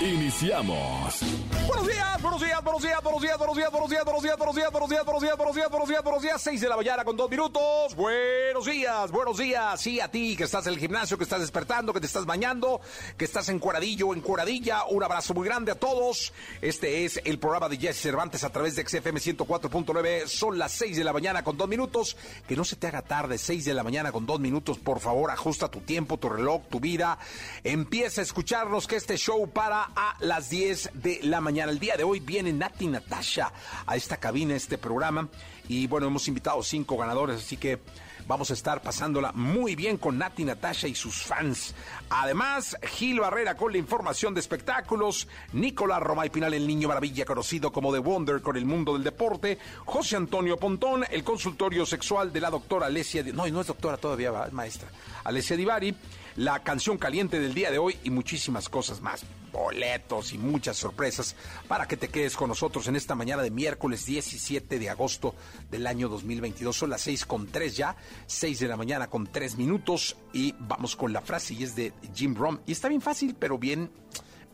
Iniciamos. Buenos días, buenos días, buenos días, buenos días, buenos días, buenos días, buenos días, buenos días, buenos días, buenos días, buenos días, buenos días, buenos días, seis de la mañana con dos minutos. Buenos días, buenos días. Sí, a ti que estás en el gimnasio, que estás despertando, que te estás bañando, que estás en cuadradillo o en cuadradilla. Un abrazo muy grande a todos. Este es el programa de Jesse Cervantes a través de XFM 104.9. Son las seis de la mañana con dos minutos. Que no se te haga tarde, seis de la mañana con dos minutos. Por favor, ajusta tu tiempo, tu reloj, tu vida. Empieza a escucharnos que este show para a las 10 de la mañana. El día de hoy viene Nati Natasha a esta cabina, a este programa. Y bueno, hemos invitado cinco ganadores, así que vamos a estar pasándola muy bien con Nati Natasha y sus fans. Además, Gil Barrera con la información de espectáculos, Nicolás Romay Pinal, el niño maravilla conocido como The Wonder con el mundo del deporte, José Antonio Pontón, el consultorio sexual de la doctora Alessia, Di- no, no es doctora todavía, es maestra, Alessia Divari, la canción caliente del día de hoy y muchísimas cosas más, boletos y muchas sorpresas para que te quedes con nosotros en esta mañana de miércoles 17 de agosto del año 2022. Son las 6 con 3 ya, 6 de la mañana con 3 minutos y vamos con la frase y es de Jim Rom. Y está bien fácil, pero bien,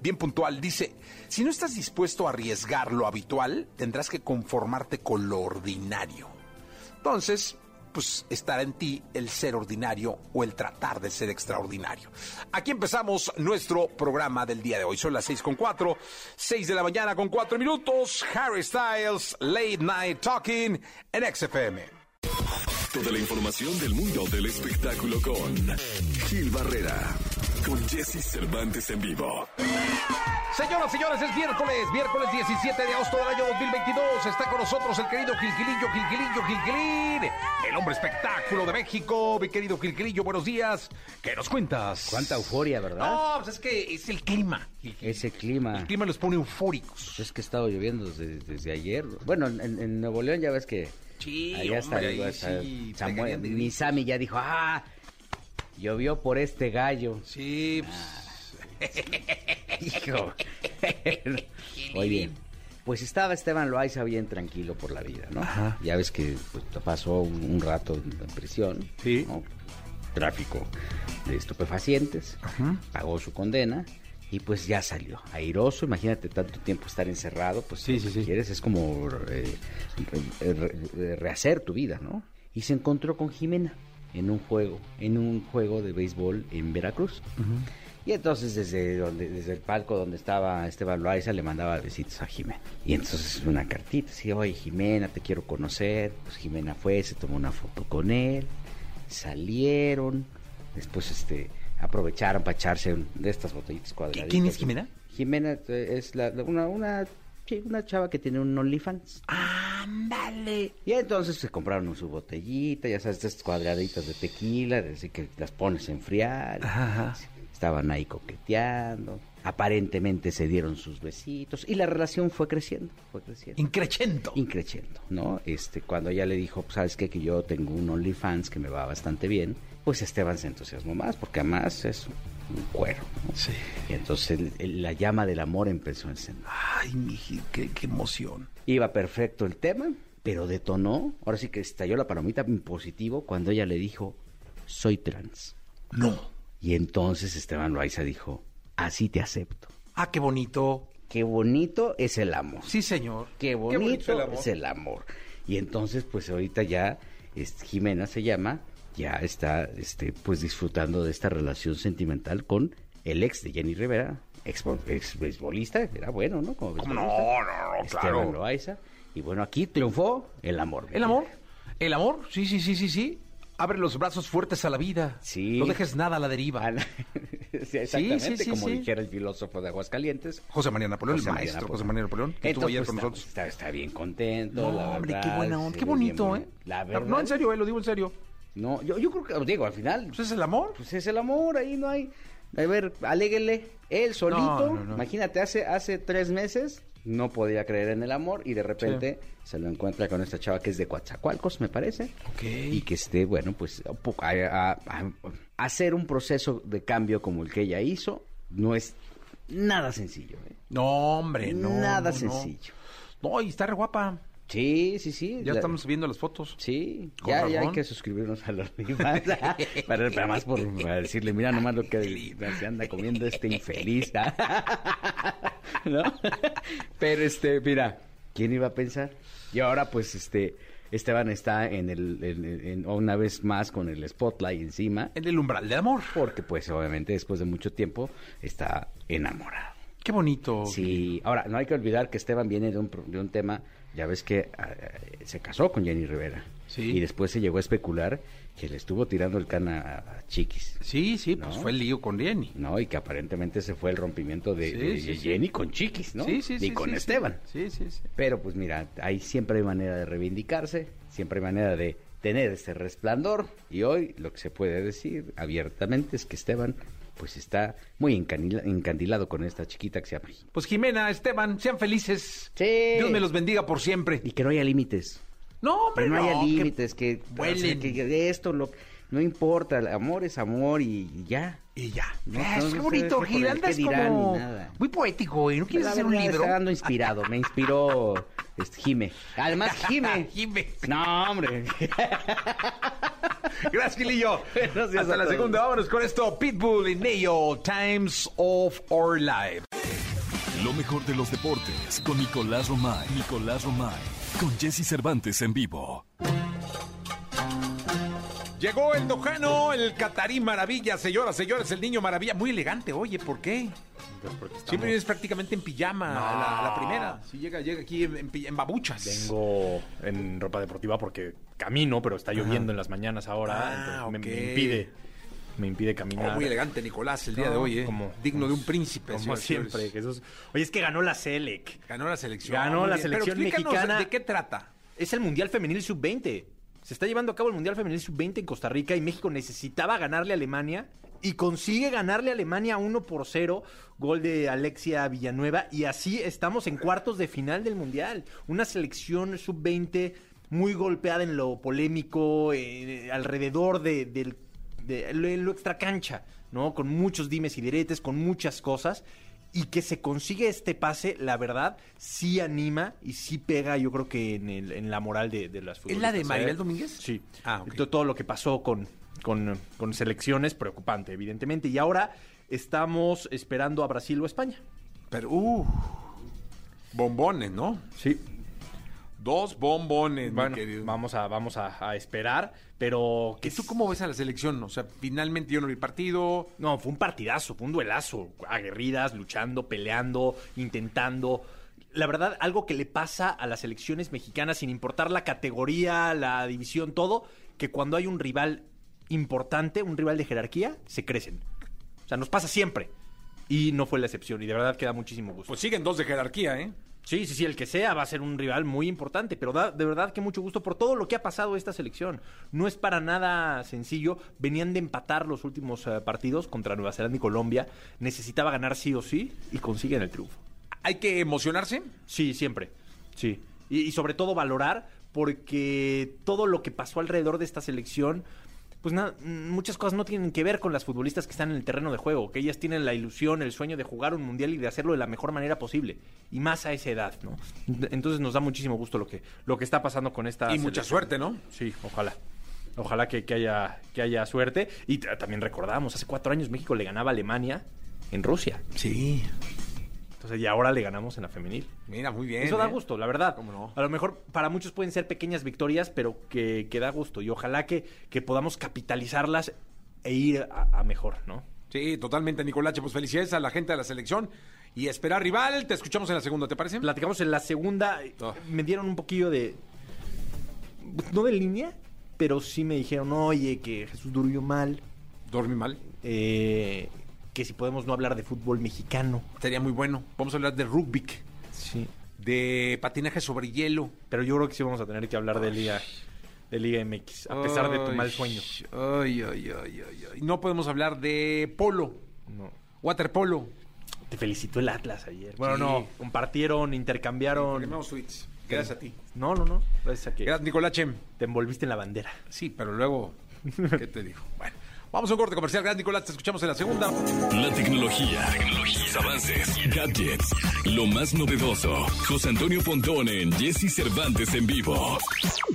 bien puntual. Dice, si no estás dispuesto a arriesgar lo habitual, tendrás que conformarte con lo ordinario. Entonces, pues estará en ti el ser ordinario o el tratar de ser extraordinario. Aquí empezamos nuestro programa del día de hoy. Son las 6 con 4, 6 de la mañana con 4 minutos. Harry Styles, Late Night Talking en XFM. Toda la información del mundo del espectáculo con Gil Barrera, con Jesse Cervantes en vivo. Señoras, señores, es miércoles, miércoles 17 de agosto del año 2022. Está con nosotros el querido Gilquilillo, Gilquilillo, Gilquilín, el hombre espectáculo de México. Mi querido Gilquilillo, buenos días. ¿Qué nos cuentas? Cuánta euforia, ¿verdad? No, pues es que es el clima. Gilquilillo. Ese clima. El clima los pone eufóricos. Es que ha estado lloviendo desde, desde ayer. Bueno, en, en Nuevo León ya ves que. Sí, allá está, hombre, digo, ahí está sí, Samuel- pegarían de mi gritos. Sammy ya dijo, ah, llovió por este gallo. Sí, Hijo. Oye, pues estaba Esteban Loaiza bien tranquilo por la vida, ¿no? Ajá. Ya ves que pues, pasó un, un rato en prisión. Sí. ¿no? Tráfico de estupefacientes. Pagó su condena. Y pues ya salió, airoso, imagínate tanto tiempo estar encerrado, pues Sí, sí, sí. quieres es como eh, re- re- rehacer tu vida, ¿no? Y se encontró con Jimena en un juego, en un juego de béisbol en Veracruz. Y entonces desde donde, desde el palco donde estaba Esteban Loaiza le mandaba besitos a Jimena. Y entonces una cartita, así, oye Jimena, te quiero conocer. Pues Jimena fue, se tomó una foto con él, salieron, después este aprovecharon para echarse de estas botellitas cuadraditas. ¿Quién es Jimena? Jimena eh, es la- una, una, sí, una chava que tiene un OnlyFans. ándale. Y entonces se compraron su botellita, ya sabes, estas cuadraditas de tequila, así que las pones a enfriar. Ajá. Estaban ahí coqueteando. Aparentemente se dieron sus besitos y la relación fue creciendo, fue creciendo. Increchento. Increciendo, ¿no? Este, cuando ella le dijo, pues, ¿sabes qué? Que yo tengo un OnlyFans que me va bastante bien, pues Esteban se entusiasmó más, porque además es un cuero, ¿no? Sí. Y entonces el- el- la llama del amor empezó a encender. Ay, mi Gil, qué, qué emoción. Iba perfecto el tema, pero detonó. Ahora sí que estalló la palomita en positivo cuando ella le dijo, soy trans. No. Y entonces Esteban Loaiza dijo, así te acepto. Ah, qué bonito. Qué bonito es el amor. Sí, señor. Qué bonito, bonito el amor. es el amor. Y entonces, pues ahorita ya, Jimena se llama, ya está, este, pues disfrutando de esta relación sentimental con el ex de Jenny Rivera, ex, ex beisbolista, era bueno, ¿no? Como ¿Cómo no? No, no, Esteban claro. Loaiza. Y bueno, aquí triunfó el amor. ¿El amor? ¿El amor? Sí, sí, sí, sí, sí. Abre los brazos fuertes a la vida. Sí. No dejes nada a la deriva. Sí, exactamente, sí, sí, como dijera el filósofo de Aguascalientes. José María Napoleón, José el maestro Napoleón. José María Napoleón, que estuvo ayer pues, con está, nosotros. Está, está bien contento. No, la hombre, qué buena onda, qué bien bonito. ¿eh? La verdad. No, en serio, eh, lo digo en serio. No, yo, yo creo que, digo, al final, Pues es el amor. pues es el amor, ahí no hay, A ver, aléguele. Él solito, no, no. imagínate, hace, hace tres meses no podía creer en el amor y de repente se lo encuentra con esta chava que es de Coatzacoalcos, me parece. Ok. Y que esté, bueno, pues a, a- a- a hacer un proceso de cambio como el que ella hizo no es nada sencillo. ¿eh? No, hombre, no. nada sencillo. No, y está re guapa. Sí, sí, sí. Ya La- estamos viendo las fotos. Sí, ya, ya hay que suscribirnos a los demás. para, para más por para decirle, mira nomás lo que se anda comiendo este infeliz. ¿No? Pero este, mira, ¿quién iba a pensar? Y ahora pues este Esteban está en el en- en- una vez más con el spotlight encima En el umbral del amor. porque pues obviamente después de mucho tiempo está enamorado. Qué bonito. Sí, ahora no hay que olvidar que Esteban viene de un, de un tema, ya ves que ah, se casó con Jenny Rivera. Sí. Y después se llegó a especular que le estuvo tirando el can a, a Chiquis, Sí, sí, pues fue el lío con Jenny. ¿no? Y que aparentemente ese fue el rompimiento de, Sí, de sí, sí. Jenny con Chiquis, ¿no? Sí, sí, Y sí. con sí, sí. Esteban. Sí, sí, sí. Pero pues mira, ahí siempre hay manera de reivindicarse, siempre hay manera de tener ese resplandor. Y hoy lo que se puede decir abiertamente es que Esteban pues está muy encandila- encandilado con esta chiquita que se llama. Pues Jimena, Esteban, sean felices. Sí. Dios me los bendiga por siempre. Y que no haya límites. No, hombre, Que no, haya que límites, que, vuelen. o sea, que de esto lo, no importa, el amor es amor y, y ya. Y ya. No, Ah, no, es no bonito, Andas dirán como muy poético, güey. ¿No quieres hacer un libro? Está dando inspirado, me inspiró este, Jime. Además, Jime. Jime. No, hombre. Gracias, Gilillo. Hasta a la todos. segunda. Vámonos con esto. Pitbull y Neo, Times of Our Life. Lo mejor de los deportes con Nicolás Romay. Nicolás Romay. Con Jesse Cervantes en vivo. Llegó el Dojano, el Catarí Maravilla, señoras, señores, el niño Maravilla. Muy elegante, oye, ¿por qué? Siempre vienes prácticamente en pijama, la, la primera. Si llega, llega aquí en, en pi- en babuchas. Vengo en ropa deportiva porque camino, pero está lloviendo en las mañanas ahora. Ah, entonces me- impide, me impide Oh, caminar. muy elegante, Nicolás, el día de hoy, ¿eh? Como- Digno de un príncipe. Como siempre. Jesús. Oye, es que ganó la Selec. Ganó la selección. Ganó la selección Pero mexicana. ¿De qué trata? Es el Mundial Femenil Sub-20. Se está llevando a cabo el Mundial Femenil Sub-20 en Costa Rica y México necesitaba ganarle a Alemania y consigue ganarle a Alemania 1 por 0, gol de Alexia Villanueva y así estamos en cuartos de final del Mundial. Una selección Sub-20 muy golpeada en lo polémico, eh, alrededor de, lo, lo extracancha, ¿no? Con muchos dimes y diretes, con muchas cosas y que se consigue este pase, la verdad, sí anima y sí pega, yo creo que en, el- en la moral de, de las ¿Es futbolistas. la de Maribel ¿eh? Domínguez? Sí. Ah, ok. To- Todo lo que pasó con, con, con selecciones, preocupante, evidentemente. Y ahora estamos esperando a Brasil o España. Pero, uh, bombones, ¿no? Sí. Dos bombones, mi Bueno, querido. vamos a, vamos a, a esperar, pero... ¿Y tú cómo ves a la selección? O sea, finalmente yo no vi partido. No, fue un partidazo, fue un duelazo. Aguerridas, luchando, peleando, intentando. La verdad, algo que le pasa a las selecciones mexicanas, sin importar la categoría, la división, todo, que cuando hay un rival importante, un rival de jerarquía, se crecen. O sea, nos pasa siempre. Y no fue la excepción. Y de verdad que da muchísimo gusto. Pues siguen dos de jerarquía, ¿eh? Sí, sí, sí, el que sea va a ser un rival muy importante, pero da de verdad que mucho gusto por todo lo que ha pasado esta selección. No es para nada sencillo. Venían de empatar los últimos eh, partidos contra Nueva Zelanda y Colombia. Necesitaba ganar sí o sí y consiguen el triunfo. Hay que emocionarse. Sí, siempre. Sí. Y, y sobre todo valorar porque todo lo que pasó alrededor de esta selección, pues nada, muchas cosas no tienen que ver con las futbolistas que están en el terreno de juego, que ellas tienen la ilusión, el sueño de jugar un mundial y de hacerlo de la mejor manera posible, y más a esa edad, ¿no? Entonces nos da muchísimo gusto lo que, lo que está pasando con esta Y mucha suerte, ¿no? Sí, ojalá. Ojalá que, que haya, que haya suerte. Y también recordamos, hace cuatro años México le ganaba a Alemania en Rusia. Sí. Entonces, y ahora le ganamos en la femenil. Mira, muy bien. Eso da ¿eh? gusto, la verdad. ¿Cómo no? A lo mejor para muchos pueden ser pequeñas victorias, pero que, que da gusto. Y ojalá que, que podamos capitalizarlas e ir a, a mejor, ¿no? Sí, totalmente, Nicolache. Pues felicidades a la gente de la selección. Y esperar rival. Te escuchamos en la segunda, ¿te parece? Platicamos en la segunda. Ah. Me dieron un poquillo de. No de línea, pero sí me dijeron, oye, que Jesús durmió mal. Dormí mal. eh, que si podemos no hablar de fútbol mexicano. Sería muy bueno. Vamos a hablar de rugby, Sí. de patinaje sobre hielo. Pero yo creo que sí vamos a tener que hablar de Liga, de Liga MX, a pesar de tu mal sueño. Ay, ay, ay, ay, ay. No podemos hablar de polo. No. Waterpolo. Te felicitó el Atlas ayer. Bueno, no, compartieron, intercambiaron. Tweets. Gracias a ti. No, no, no. Gracias a que Gracias, Nicolache. te envolviste en la bandera. Sí, pero luego, ¿qué te digo? Bueno, vamos a un corte comercial. Gracias, Nicolás. Te escuchamos en la segunda. La tecnología, tecnologías, avances, gadgets, lo más novedoso. José Antonio Pontón en Jesse Cervantes en vivo.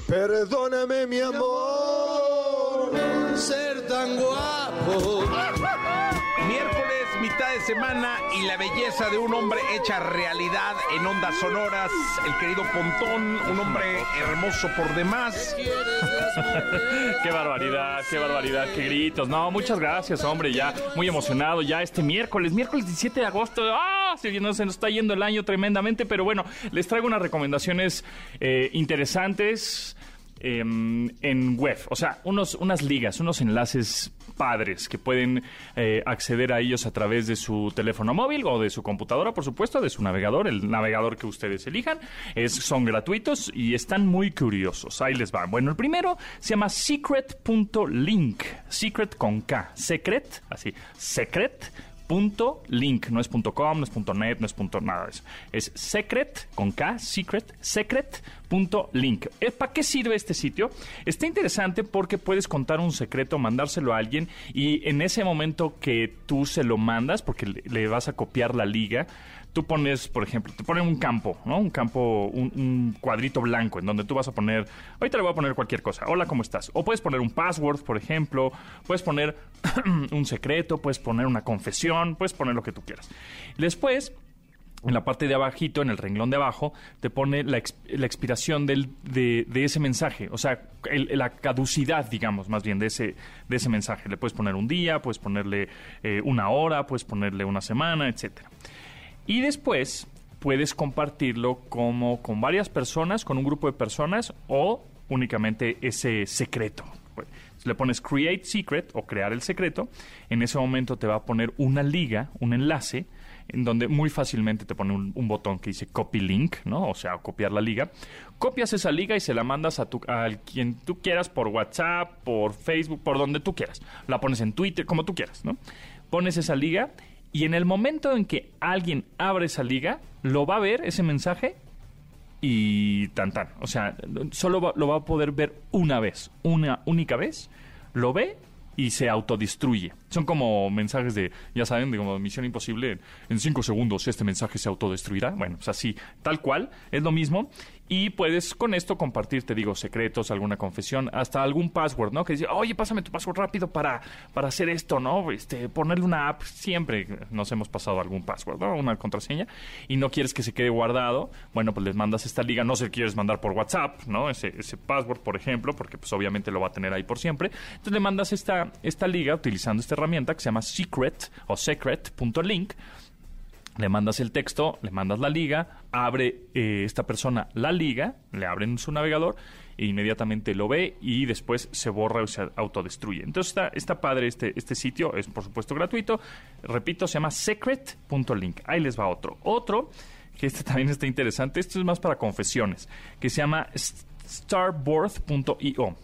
Perdóname, mi amor, ser tan guapo. Miércoles, mitad de semana y la belleza de un hombre hecha realidad en ondas sonoras. El querido Pontón, un hombre hermoso por demás. Qué barbaridad, qué barbaridad, qué gritos. No, muchas gracias, hombre, ya muy emocionado ya este miércoles, miércoles 17 de agosto. ¡Ah! Se, no, se nos está yendo el año tremendamente, pero bueno, les traigo unas recomendaciones eh, interesantes eh, en web. O sea, unos, unas ligas, unos enlaces padres que pueden eh, acceder a ellos a través de su teléfono móvil o de su computadora, por supuesto, de su navegador, el navegador que ustedes elijan. Es, son gratuitos y están muy curiosos. Ahí les va. Bueno, el primero se llama secret.link. Secret con K. Secret, así. Secret punto link, no es punto com, no es punto net, no es punto nada eso. Es secret, con K, secret, secret punto link. Eh, ¿Para qué sirve este sitio? Está interesante porque puedes contar un secreto, mandárselo a alguien y en ese momento que tú se lo mandas, porque le vas a copiar la liga, tú pones, por ejemplo, te ponen un campo, ¿no? Un campo, un, un, cuadrito blanco en donde tú vas a poner, ahorita le voy a poner cualquier cosa, hola, ¿cómo estás? O puedes poner un password, por ejemplo, puedes poner un secreto, puedes poner una confesión, puedes poner lo que tú quieras. Después, en la parte de abajito, en el renglón de abajo, te pone la, la expiración del, de, de, ese mensaje, o sea, el, la caducidad, digamos, más bien, de ese, de ese mensaje. Le puedes poner un día, puedes ponerle eh, una hora, puedes ponerle una semana, etcétera. Y después puedes compartirlo como con varias personas, con un grupo de personas o únicamente ese secreto. Le pones create secret o crear el secreto, en ese momento te va a poner una liga, un enlace, en donde muy fácilmente te pone un, un, botón que dice copy link, ¿no? O sea, copiar la liga. Copias esa liga y se la mandas a, tu, a quien tú quieras por WhatsApp, por Facebook, por donde tú quieras. La pones en Twitter, como tú quieras, ¿no? Pones esa liga y en el momento en que alguien abre esa liga, lo va a ver ese mensaje y tan tan. O sea, solo va, lo va a poder ver una vez, una única vez. Lo ve y se autodestruye. Son como mensajes de, ya saben, de como misión imposible. En cinco segundos este mensaje se autodestruirá. Bueno, pues así, tal cual, es lo mismo. Y puedes con esto compartir, te digo, secretos, alguna confesión, hasta algún password, ¿no? Que dice, oye, pásame tu password rápido para, para hacer esto, ¿no? Este, ponerle una app. Siempre nos hemos pasado algún password, ¿no? Una contraseña. Y no quieres que se quede guardado. Bueno, pues les mandas esta liga. No se quieres mandar por WhatsApp, ¿no? Ese, ese password, por ejemplo, porque pues obviamente lo va a tener ahí por siempre. Entonces le mandas esta, esta liga utilizando esta herramienta que se llama secret o secret.link le mandas el texto, le mandas la liga, abre eh, esta persona la liga, le abre en su navegador e inmediatamente lo ve y después se borra o se autodestruye. Entonces está, está padre este, este sitio, es por supuesto gratuito. Repito, se llama secret.link. Ahí les va otro. Otro, que este también está interesante, esto es más para confesiones, que se llama starboard.io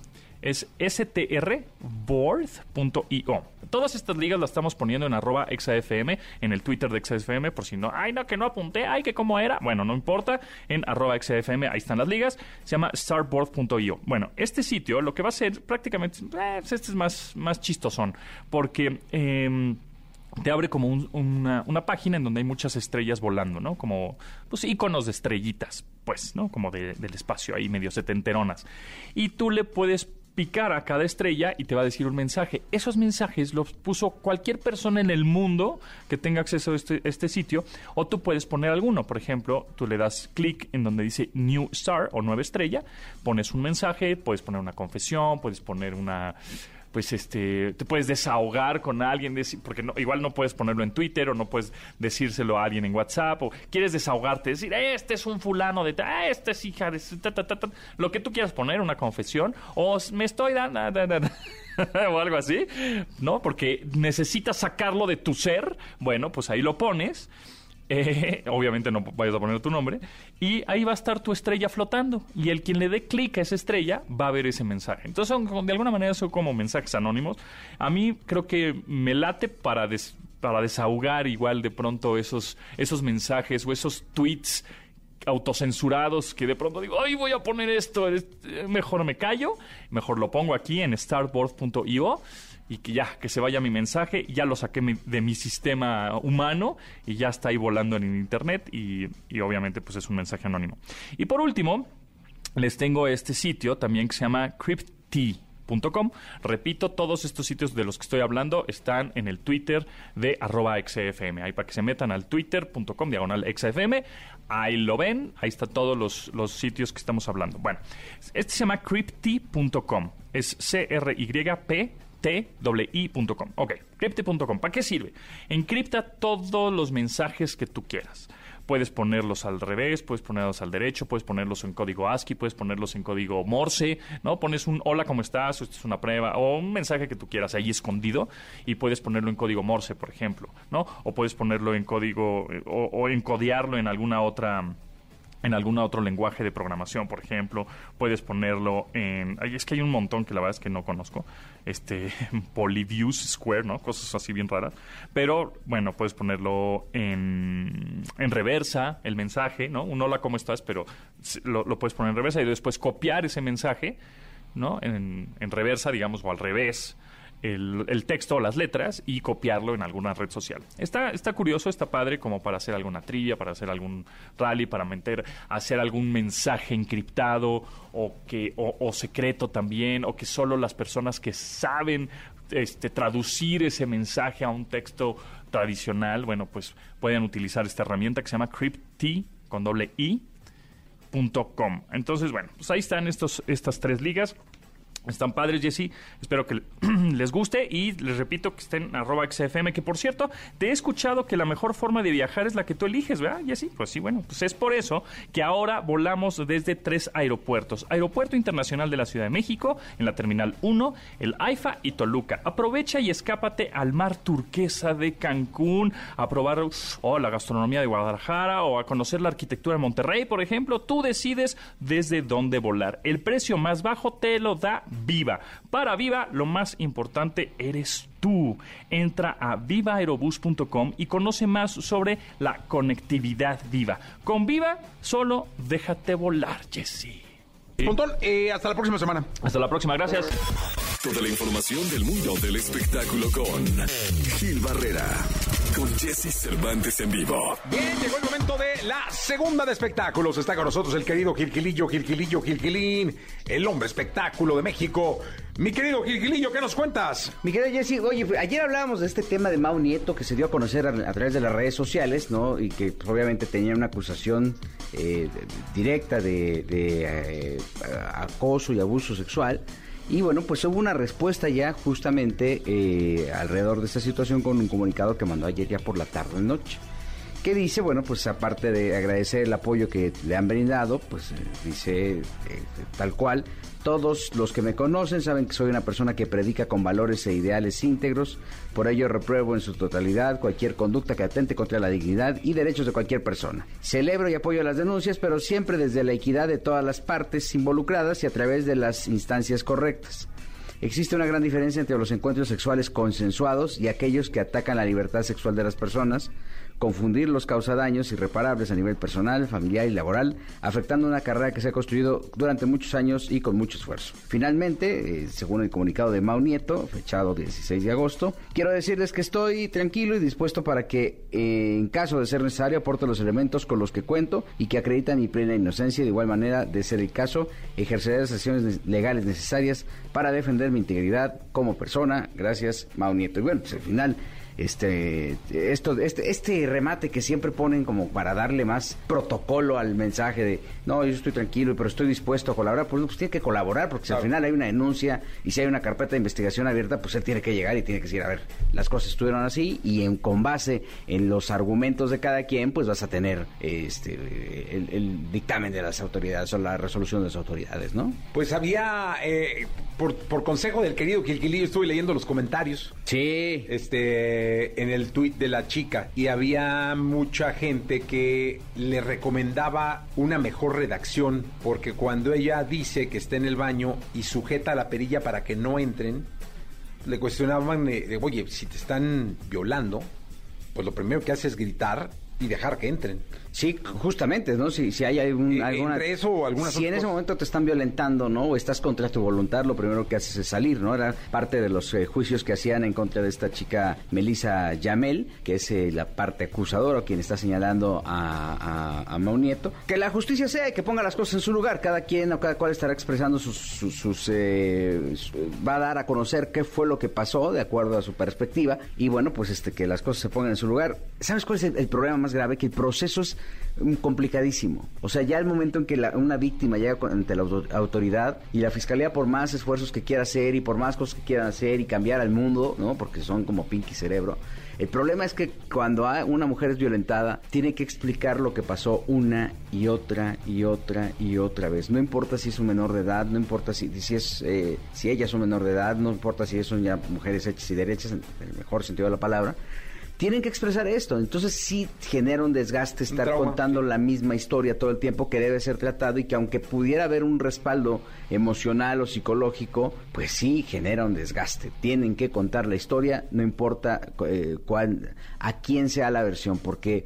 es strboard.io. Todas estas ligas las estamos poniendo en arroba exafm, en el Twitter de exafm, por si no, ay no, que no apunté, ay que cómo era. Bueno, no importa, en arroba exafm, ahí están las ligas, se llama starboard.io. Bueno, este sitio lo que va a ser prácticamente, eh, este es más, más chistosón, porque... Eh, te abre como un, una, una, página en donde hay muchas estrellas volando, ¿no? Como, pues, iconos de estrellitas, pues, ¿no? Como de, del espacio ahí, medio setenteronas. Y tú le puedes picar a cada estrella y te va a decir un mensaje. Esos mensajes los puso cualquier persona en el mundo que tenga acceso a este, este sitio, o tú puedes poner alguno. Por ejemplo, tú le das clic en donde dice New Star o nueva estrella, pones un mensaje, puedes poner una confesión, puedes poner una pues este te puedes desahogar con alguien porque no, igual no puedes ponerlo en Twitter o no puedes decírselo a alguien en WhatsApp o quieres desahogarte decir este es un fulano de ah, este es hija de ta, ta, ta, lo que tú quieras poner una confesión o me estoy dando o algo así no porque necesitas sacarlo de tu ser bueno pues ahí lo pones eh, obviamente no vayas a poner tu nombre, y ahí va a estar tu estrella flotando. Y el quien le dé clic a esa estrella va a ver ese mensaje. Entonces, de alguna manera son como mensajes anónimos. A mí creo que me late para, des, para desahogar igual de pronto esos, esos mensajes o esos tweets autocensurados que de pronto digo, ay, voy a poner esto, es- eh, mejor me callo, mejor lo pongo aquí en startboard.io y que ya, que se vaya mi mensaje, ya lo saqué de mi sistema humano y ya está ahí volando en internet y, obviamente pues es un mensaje anónimo. Y por último, les tengo este sitio también que se llama crypty.com. Repito, todos estos sitios de los que estoy hablando están en el Twitter de arroba XFM. Ahí para que se metan al twitter.com diagonal XFM. Ahí lo ven, ahí están todos los, los sitios que estamos hablando. Bueno, este se llama crypty.com. Es C-R-Y-P t-i.com. Ok, crypty.com. ¿Para qué sirve? Encripta todos los mensajes que tú quieras. Puedes ponerlos al revés, puedes ponerlos al derecho, puedes ponerlos en código ASCII, puedes ponerlos en código Morse, ¿no? Pones un hola, ¿cómo estás? O esto es una prueba, o un mensaje que tú quieras ahí escondido y puedes ponerlo en código Morse, por ejemplo, ¿no? O puedes ponerlo en código eh, o, o encodearlo en alguna otra en algún otro lenguaje de programación, por ejemplo, puedes ponerlo en... es que hay un montón que la verdad es que no conozco. Este, Polyviews Square, ¿no? Cosas así bien raras. Pero, bueno, puedes ponerlo en, en reversa, el mensaje, ¿no? Un hola, ¿cómo estás? Pero lo, lo puedes poner en reversa y después copiar ese mensaje, ¿no? En, en reversa, digamos, o al revés. El, texto o las letras y copiarlo en alguna red social. Está, está curioso, está padre como para hacer alguna trivia, para hacer algún rally, para meter, hacer algún mensaje encriptado o, que, o, secreto también, o que solo las personas que saben este, traducir ese mensaje a un texto tradicional, bueno, pues pueden utilizar esta herramienta que se llama Crypty con doble i com. Entonces, bueno, pues ahí están estos, estas tres ligas. Están padres, Jessy. Espero que les guste y les repito que estén arroba XFM, que por cierto, te he escuchado que la mejor forma de viajar es la que tú eliges, ¿verdad, Jessy? Pues sí, bueno, pues es por eso que ahora volamos desde tres aeropuertos. Aeropuerto Internacional de la Ciudad de México, en la Terminal 1, el AIFA y Toluca. Aprovecha y escápate al mar turquesa de Cancún, a probar oh, la gastronomía de Guadalajara o a conocer la arquitectura de Monterrey, por ejemplo. Tú decides desde dónde volar. El precio más bajo te lo da Viva. Para Viva, lo más importante eres tú. Entra a vivaerobus.com y conoce más sobre la conectividad viva. Con Viva, solo déjate volar, Jesse. Montón, eh, hasta la próxima semana. Hasta la próxima, gracias. Toda la información del mundo del espectáculo con Gil Barrera, con Jesse Cervantes en vivo. Bien, llegó el momento de la segunda de espectáculos. Está con nosotros el querido Gilquilillo, Gilquilillo, Gilquilín, el hombre espectáculo de México. Mi querido Gilquilillo, ¿qué nos cuentas? Mi querido Jesse, oye, ayer hablábamos de este tema de Mau Nieto que se dio a conocer a, a través de las redes sociales, ¿no? Y que pues, obviamente tenía una acusación eh, directa de, de, eh, acoso y abuso sexual. Y bueno, pues hubo una respuesta ya justamente eh, alrededor de esta situación con un comunicado que mandó ayer ya por la tarde noche. ¿Qué dice? Bueno, pues aparte de agradecer el apoyo que le han brindado, pues eh, dice eh, tal cual, todos los que me conocen saben que soy una persona que predica con valores e ideales íntegros, por ello repruebo en su totalidad cualquier conducta que atente contra la dignidad y derechos de cualquier persona. Celebro y apoyo las denuncias, pero siempre desde la equidad de todas las partes involucradas y a través de las instancias correctas. Existe una gran diferencia entre los encuentros sexuales consensuados y aquellos que atacan la libertad sexual de las personas. Confundirlos causa daños irreparables a nivel personal, familiar y laboral, afectando una carrera que se ha construido durante muchos años y con mucho esfuerzo. Finalmente, eh, según el comunicado de Mau Nieto, fechado 16 de agosto, quiero decirles que estoy tranquilo y dispuesto para que, eh, en caso de ser necesario, aporte los elementos con los que cuento y que acreditan mi plena inocencia. De igual manera, de ser el caso, ejerceré las acciones legales necesarias para defender mi integridad como persona. Gracias, Mau Nieto. Y bueno, pues al final este esto este este remate que siempre ponen como para darle más protocolo al mensaje de no yo estoy tranquilo pero estoy dispuesto a colaborar pues, pues tiene que colaborar porque si al final hay una denuncia y si hay una carpeta de investigación abierta pues él tiene que llegar y tiene que decir a ver las cosas estuvieron así y en con base en los argumentos de cada quien pues vas a tener este el, el dictamen de las autoridades o la resolución de las autoridades no Pues había, eh, por, por consejo del querido Gilquilillo, estuve leyendo los comentarios. sí. Este en el tuit de la chica y había mucha gente que le recomendaba una mejor redacción porque cuando ella dice que está en el baño y sujeta la perilla para que no entren le cuestionaban de, oye si te están violando pues lo primero que hace es gritar y dejar que entren. Sí, justamente, ¿no? Si, si hay algún, Eh, alguna... entre eso o algunas Si en ese momento te están violentando, ¿no? O estás contra tu voluntad, lo primero que haces es salir, ¿no? Era parte de los eh, juicios que hacían en contra de esta chica Melissa Yamel, que es eh, la parte acusadora, quien está señalando a, a, a Mau Nieto. Que la justicia sea y que ponga las cosas en su lugar. Cada quien o cada cual estará expresando sus... sus, sus, eh, va a dar a conocer qué fue lo que pasó, de acuerdo a su perspectiva. Y bueno, pues este que las cosas se pongan en su lugar. ¿Sabes cuál es el, el problema más grave? Que el proceso es complicadísimo. O sea, ya el momento en que la- una víctima llega ante la auto- autoridad y la fiscalía por más esfuerzos que quiera hacer y por más cosas que quieran hacer y cambiar al mundo, ¿no? Porque son como Pinky Cerebro. El problema es que cuando una mujer es violentada, tiene que explicar lo que pasó una y otra y otra y otra vez. No importa si es un menor de edad, no importa si, si es eh, si ella es un menor de edad, no importa si son ya mujeres hechas y derechas, en el mejor sentido de la palabra. Tienen que expresar esto. Entonces sí genera un desgaste estar contando la misma historia todo el tiempo que debe ser tratado y que aunque pudiera haber un respaldo emocional o psicológico, pues sí genera un desgaste. Tienen que contar la historia, no importa eh, cuál, a quién sea la versión, porque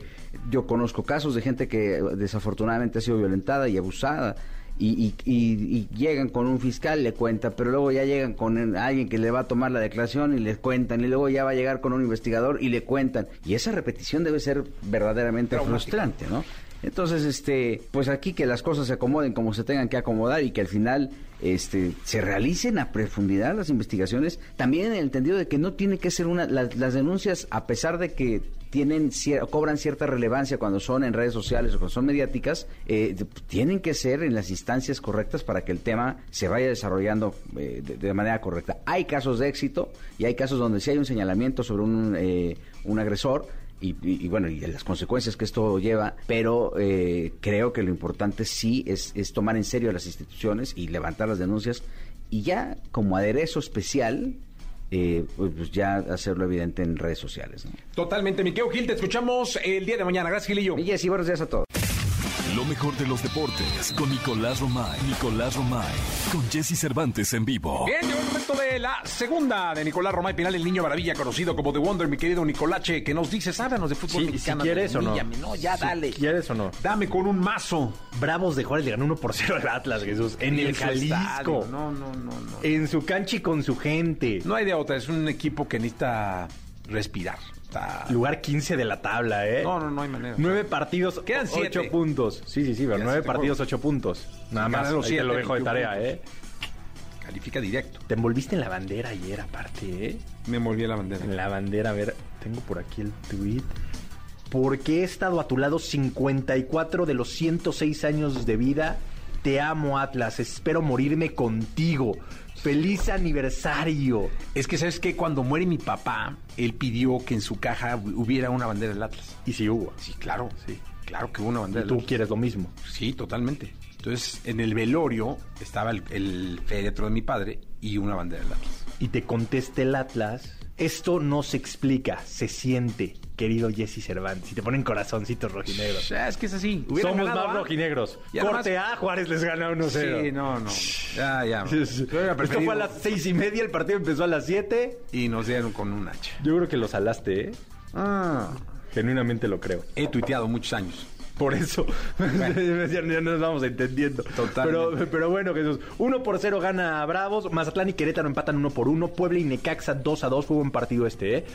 yo conozco casos de gente que desafortunadamente ha sido violentada y abusada. Y, y- y- y llegan con un fiscal, le cuenta, pero luego ya llegan con alguien que le va a tomar la declaración y le cuentan, y luego ya va a llegar con un investigador y le cuentan. Y esa repetición debe ser verdaderamente frustrante, ¿no? Entonces, este, pues aquí que las cosas se acomoden como se tengan que acomodar y que al final este, se realicen a profundidad las investigaciones, también en el entendido de que no tiene que ser una, las, las denuncias, a pesar de que tienen cier- cobran cierta relevancia cuando son en redes sociales o cuando son mediáticas, eh, tienen que ser en las instancias correctas para que el tema se vaya desarrollando eh, de, manera correcta. Hay casos de éxito y hay casos donde sí hay un señalamiento sobre un, eh, un agresor, y bueno, y las consecuencias que esto lleva, pero eh, creo que lo importante sí es, es tomar en serio a las instituciones y levantar las denuncias y ya como aderezo especial, eh, pues, pues ya hacerlo evidente en redes sociales. ¿no? Totalmente, Miquel Gil, te escuchamos el día de mañana. Gracias, Gilillo. Y Jessy, buenos días a todos. Mejor de los deportes con Nicolás Romay. Nicolás Romay. Con Jesse Cervantes en vivo. Bien, llegó el momento de la segunda de Nicolás Romay Pinal, el niño maravilla, conocido como The Wonder, mi querido Nicolache, que nos dices, háblanos de fútbol Sí, si mexicano. quieres o no. No, ya Si dale. ¿Quieres o no? Dame con un mazo. Bravos de Juárez le ganó 1 por 0 al Atlas, Jesús. En el En Jalisco. estadio. No, no, no, no. En su cancha y con su gente. No hay de otra, es un equipo que necesita respirar. Está- Lugar 15 de la tabla, ¿eh? No, no, no hay manera. Nueve partidos, Quedan siete. ocho puntos. Sí, sí, sí, pero nueve partidos, ocho puntos. Nada más, te lo dejo de 21 tarea, puntos. ¿eh? Califica directo. Te envolviste en la bandera ayer, aparte, ¿eh? Me envolví en la bandera. En la bandera, a ver, tengo por aquí el tweet. Porque he estado a tu lado 54 de los 106 años de vida. Te amo, Atlas. Espero morirme contigo. ¡Feliz aniversario! Es que, ¿sabes qué? Cuando muere mi papá, él pidió que en su caja hubiera una bandera del Atlas. Y si hubo. Sí, claro, sí. Claro que hubo una bandera Y del tú Atlas. quieres lo mismo. Sí, totalmente. Entonces, en el velorio estaba el, el féretro de mi padre y una bandera del Atlas. Y te conteste el Atlas. Esto no se explica, se siente, querido Jesse Cervantes. Y te ponen corazoncitos rojinegros. Es que es así. Hubiera Somos ganado más A. rojinegros. Y además- Corte A, Juárez les gana 1-0. Sí, no, no. Ya, ya. Yo hubiera Esto preferido- fue a las seis y media, el partido empezó a las 7. Y nos dieron con un hacha. Yo creo que lo salaste, ¿eh? Ah. Genuinamente lo creo. He tuiteado muchos años. Por eso. ya, ya nos vamos entendiendo. Totalmente. Pero, pero bueno, Jesús. 1 por 0 gana a Bravos. Mazatlán y Querétaro empatan 1 por 1. Puebla y Necaxa 2 a 2. Fue buen partido este, ¿eh?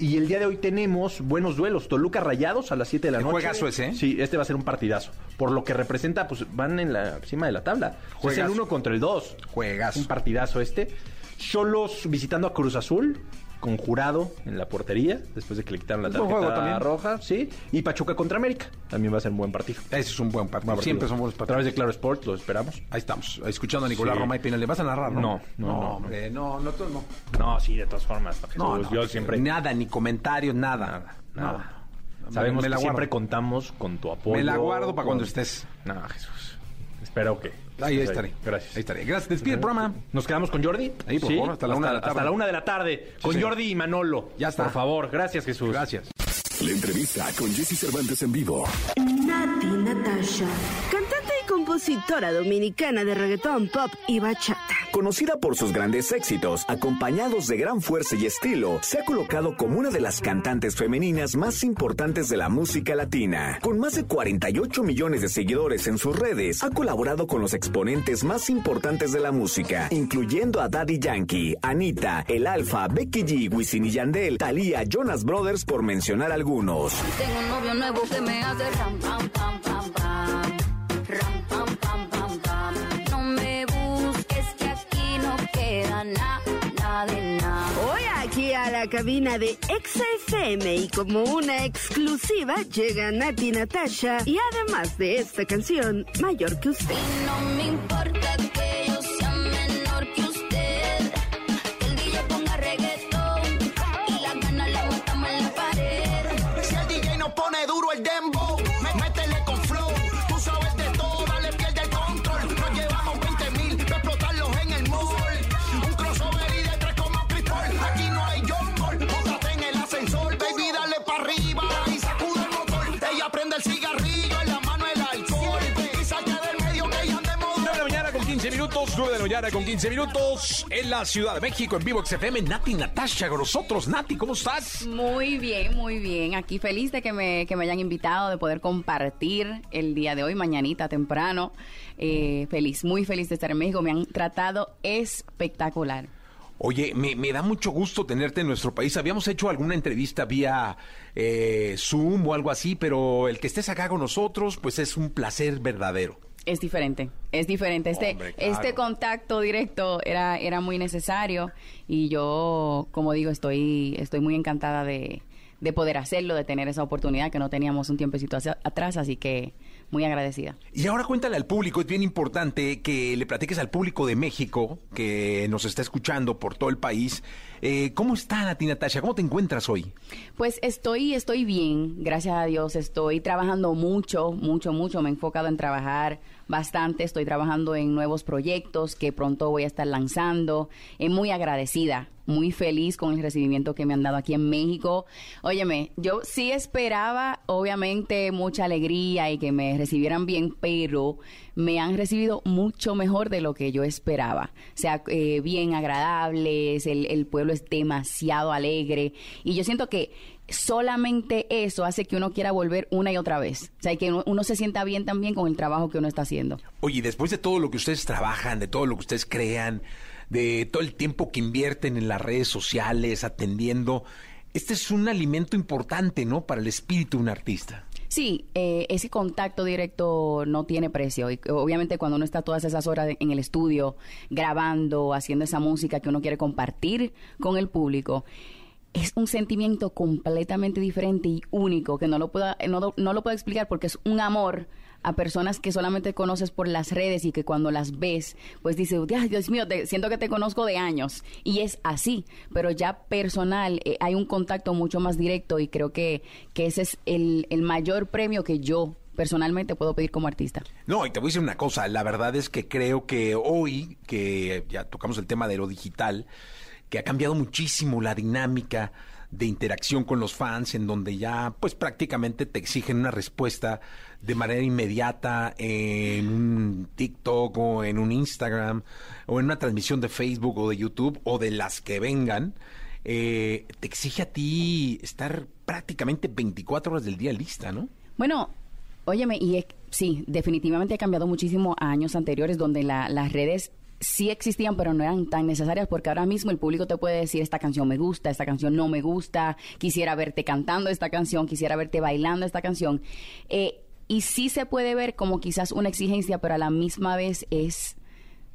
Y el día de hoy tenemos buenos duelos. Toluca Rayados a las 7 de la noche. juegazo ese, ¿eh? Sí, este va a ser un partidazo. Por lo que representa, pues van en la cima de la tabla. Es el. 1 contra el 2. Juegazo. Un partidazo este. Cholos visitando a Cruz Azul. Con jurado en la portería, después de que le quitaron la Es tarjeta juego también. roja, sí. Y Pachuca contra América. También va a ser un buen partido. Ese es un buen partido. Siempre son buenos A partidos. través de Claro Sports lo esperamos. Ahí estamos, escuchando a Nicolás Sí. Romay Pinal. ¿Le vas a narrar, no? No, no, no. hombre, no, no, tú no. No, sí, de todas formas. No, no, yo siempre. Nada, ni comentarios, nada. Nada. No. Sabemos Me la que siempre guardo. contamos con tu apoyo. Me la guardo para con- cuando estés. No, Jesús. Espero que. Ahí estaré. Gracias. Ahí estaré. Gracias. Despide el programa. ¿Nos quedamos con Jordi? Ahí, por favor, hasta la una de la tarde. Hasta la una de la tarde. con. Jordi y Manolo. Ya está. Por favor. Gracias, Jesús. Gracias. La entrevista con Jesse Cervantes en vivo. Nati Natasha, cantante y compositora dominicana de reggaetón, pop y bachata. Conocida por sus grandes éxitos, acompañados de gran fuerza y estilo, se ha colocado como una de las cantantes femeninas más importantes de la música latina. Con más de 48 millones de seguidores en sus redes, ha colaborado con los exponentes más importantes de la música, incluyendo a Daddy Yankee, Anita, El Alfa, Becky G, Wisin y Yandel, Thalía, Jonas Brothers, por mencionar algunos. Tengo un novio nuevo que me hace ram, pam, pam, pam, pam. Ram, pam, pam, pam, pam. No me busques que aquí no queda nada, nada de nada. Hoy aquí a la cabina de Exa FM y como una exclusiva llega Nati Natasha y además de esta canción, Mayor que usted. Y no me importa que yo sea menor que usted. Que el DJ ponga reggaetón y las ganas las matamos en la pared. Si el DJ no pone duro el dembow, mañana con 15 minutos en la Ciudad de México, en vivo XFM, Nati Natasha con nosotros. Nati, ¿cómo estás? Muy bien, muy bien. Aquí feliz de que me, que me hayan invitado, de poder compartir el día de hoy, mañanita temprano. Eh, feliz, muy feliz de estar en México. Me han tratado espectacular. Oye, me, me da mucho gusto tenerte en nuestro país. Habíamos hecho alguna entrevista vía eh, Zoom o algo así, pero el que estés acá con nosotros, pues es un placer verdadero. Es diferente, es diferente. Este, Hombre, claro. este contacto directo era, era muy necesario y yo, como digo, estoy, estoy muy encantada de, de poder hacerlo, de tener esa oportunidad que no teníamos un tiempecito hacia- atrás, así que muy agradecida. Y ahora cuéntale al público, es bien importante que le platiques al público de México que nos está escuchando por todo el país. Eh, ¿Cómo está Nati Natasha? ¿Cómo te encuentras hoy? Pues estoy, estoy bien, gracias a Dios. Estoy trabajando mucho, mucho, mucho. Me he enfocado en trabajar bastante. Estoy trabajando en nuevos proyectos que pronto voy a estar lanzando. Eh, muy agradecida, muy feliz con el recibimiento que me han dado aquí en México. Óyeme, yo sí esperaba, obviamente, mucha alegría y que me recibieran bien, pero me han recibido mucho mejor de lo que yo esperaba. O sea, eh, bien agradables, el, el pueblo es demasiado alegre y yo siento que solamente eso hace que uno quiera volver una y otra vez. O sea, que uno, uno se sienta bien también con el trabajo que uno está haciendo. Oye, después de todo lo que ustedes trabajan, de todo lo que ustedes crean, de todo el tiempo que invierten en las redes sociales, atendiendo, este es un alimento importante, ¿no? Para el espíritu de un artista. Sí, eh, ese contacto directo no tiene precio. Y obviamente cuando uno está todas esas horas en el estudio, grabando, haciendo esa música que uno quiere compartir con el público, es un sentimiento completamente diferente y único que no lo puedo, no, no lo puedo explicar porque es un amor a personas que solamente conoces por las redes y que cuando las ves, pues dices, "Ay, Dios mío, te- siento que te conozco de años. Y es así, pero ya personal, eh, hay un contacto mucho más directo y creo que, que ese es el, el mayor premio que yo personalmente puedo pedir como artista. No, y te voy a decir una cosa, la verdad es que creo que hoy, que ya tocamos el tema de lo digital, que ha cambiado muchísimo la dinámica de interacción con los fans, en donde ya pues prácticamente te exigen una respuesta de manera inmediata en un TikTok o en un Instagram o en una transmisión de Facebook o de YouTube o de las que vengan. eh, te exige a ti estar prácticamente 24 horas del día lista, ¿no? Bueno, óyeme, y sí, definitivamente ha cambiado muchísimo a años anteriores donde la- las redes sí existían, pero no eran tan necesarias porque ahora mismo el público te puede decir esta canción me gusta, esta canción no me gusta, quisiera verte cantando esta canción, quisiera verte bailando esta canción. Eh, y sí se puede ver como quizás una exigencia, pero a la misma vez es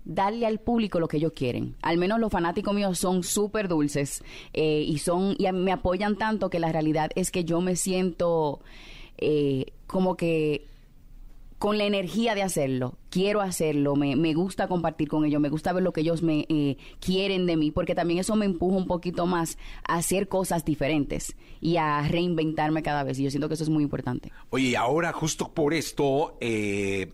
darle al público lo que ellos quieren. Al menos los fanáticos míos son súper dulces eh, y son y me apoyan tanto que la realidad es que yo me siento eh, como que con la energía de hacerlo. Quiero hacerlo, me, me gusta compartir con ellos, me gusta ver lo que ellos me eh, quieren de mí, porque también eso me empuja un poquito más a hacer cosas diferentes y a reinventarme cada vez. Y yo siento que eso es muy importante. Oye, y ahora justo por esto, eh,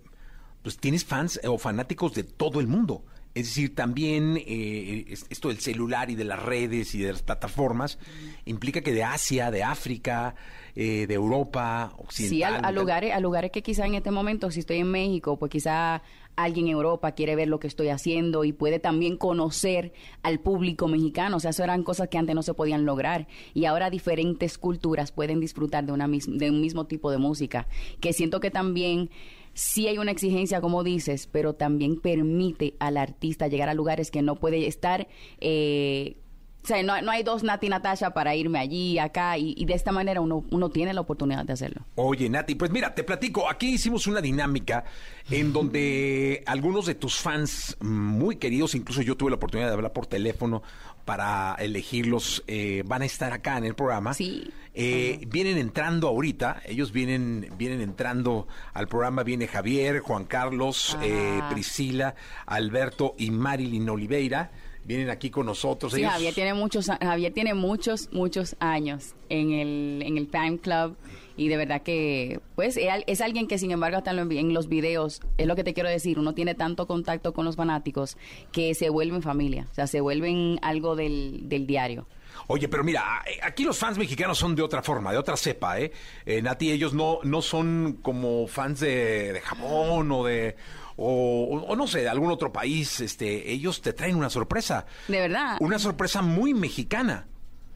pues tienes fans o fanáticos de todo el mundo. Es decir, también eh, es- esto del celular y de las redes y de las plataformas implica que de Asia, de África, eh, de Europa, occidental... Sí, a, a lugares, a lugares que quizá en este momento, si estoy en México, pues quizá alguien en Europa quiere ver lo que estoy haciendo y puede también conocer al público mexicano. O sea, eso eran cosas que antes no se podían lograr. Y ahora diferentes culturas pueden disfrutar de, una mis- de un mismo tipo de música. Que siento que también sí hay una exigencia, como dices, pero también permite al artista llegar a lugares que no puede estar... eh, o sea, no, no hay dos Nati y Natasha para irme allí, acá, y, y de esta manera uno, uno tiene la oportunidad de hacerlo. Oye, Nati, pues mira, te platico, aquí hicimos una dinámica en donde algunos de tus fans muy queridos, incluso yo tuve la oportunidad de hablar por teléfono para elegirlos, eh, van a estar acá en el programa. Sí. Eh, Vienen entrando ahorita, ellos vienen, vienen entrando al programa, viene Javier, Juan Carlos, eh. Priscila, Alberto y Marilyn Oliveira. Vienen aquí con nosotros. Sí, Ellos- Javier tiene muchos, Javier tiene muchos, muchos años en el, en el fan club y de verdad que, pues, es, al- es alguien que, sin embargo, hasta en lo- en los videos, es lo que te quiero decir, uno tiene tanto contacto con los fanáticos que se vuelven familia, o sea, se vuelven algo del, del diario. Oye, pero mira, eh, aquí los fans mexicanos son de otra forma, de otra cepa, ¿eh? eh Nati, ellos no, no son como fans de, de Japón o de... O, o- o no sé, de algún otro país, este, ellos te traen una sorpresa. De verdad. Una sorpresa muy mexicana.